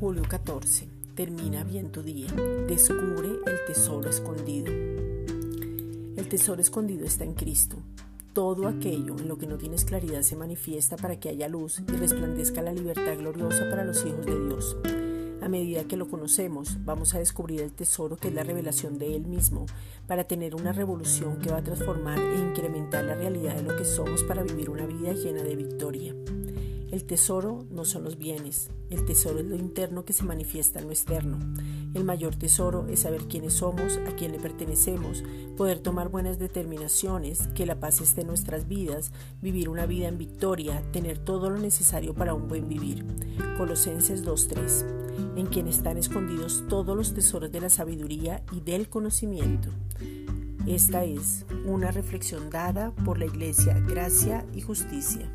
14. Termina bien tu día. Descubre el tesoro escondido. El tesoro escondido está en Cristo. Todo aquello en lo que no tienes claridad se manifiesta para que haya luz y resplandezca la libertad gloriosa para los hijos de Dios. A medida que lo conocemos, vamos a descubrir el tesoro que es la revelación de Él mismo, para tener una revolución que va a transformar e incrementar la realidad de lo que somos para vivir una vida llena de victoria. El tesoro no son los bienes, el tesoro es lo interno que se manifiesta en lo externo. El mayor tesoro es saber quiénes somos, a quién le pertenecemos, poder tomar buenas determinaciones, que la paz esté en nuestras vidas, vivir una vida en victoria, tener todo lo necesario para un buen vivir. Colosenses 2.3 En quien están escondidos todos los tesoros de la sabiduría y del conocimiento. Esta es una reflexión dada por la Iglesia Gracia y Justicia.